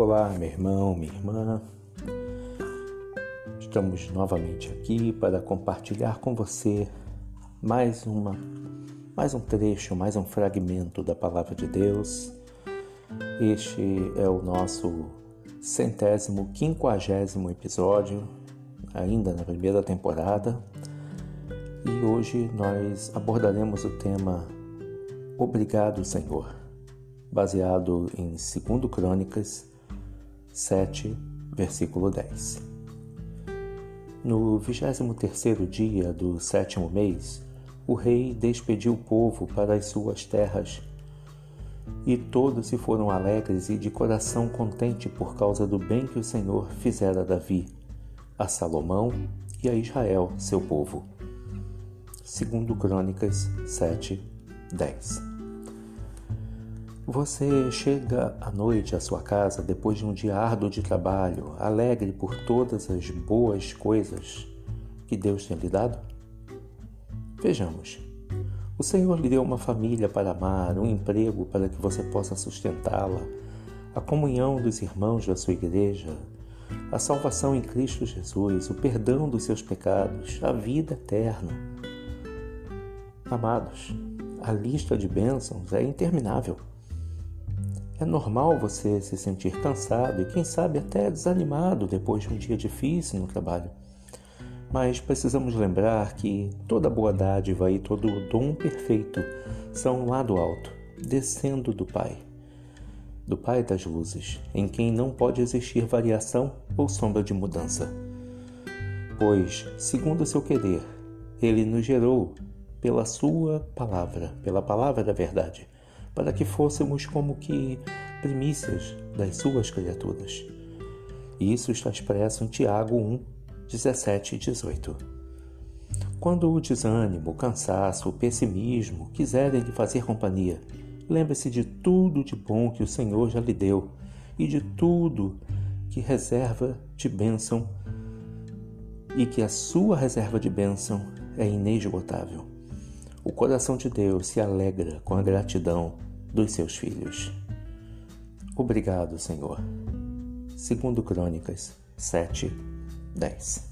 Olá, meu irmão, minha irmã. Estamos novamente aqui para compartilhar com você mais uma mais um trecho, mais um fragmento da palavra de Deus. Este é o nosso centésimo, quinquagésimo episódio, ainda na primeira temporada. E hoje nós abordaremos o tema Obrigado, Senhor, baseado em 2 Crônicas 7, versículo 10. No vigésimo terceiro dia do sétimo mês, o rei despediu o povo para as suas terras, e todos se foram alegres e de coração contente por causa do bem que o Senhor fizera a Davi, a Salomão e a Israel, seu povo. Segundo Crônicas 7, 10. Você chega à noite à sua casa depois de um dia árduo de trabalho, alegre por todas as boas coisas que Deus tem lhe dado? Vejamos. O Senhor lhe deu uma família para amar, um emprego para que você possa sustentá-la, a comunhão dos irmãos da sua igreja, a salvação em Cristo Jesus, o perdão dos seus pecados, a vida eterna. Amados, a lista de bênçãos é interminável. É normal você se sentir cansado e, quem sabe, até desanimado depois de um dia difícil no trabalho. Mas precisamos lembrar que toda boa dádiva e todo dom perfeito são lá do alto, descendo do Pai, do Pai das luzes, em quem não pode existir variação ou sombra de mudança. Pois, segundo o seu querer, ele nos gerou pela sua palavra, pela palavra da verdade para que fôssemos como que primícias das suas criaturas. Isso está expresso em Tiago 1, 17 e 18. Quando o desânimo, o cansaço, o pessimismo quiserem lhe fazer companhia, lembre-se de tudo de bom que o Senhor já lhe deu e de tudo que reserva de bênção e que a sua reserva de bênção é inesgotável. O coração de Deus se alegra com a gratidão dos seus filhos. Obrigado, Senhor. Segundo Crônicas 7, 10.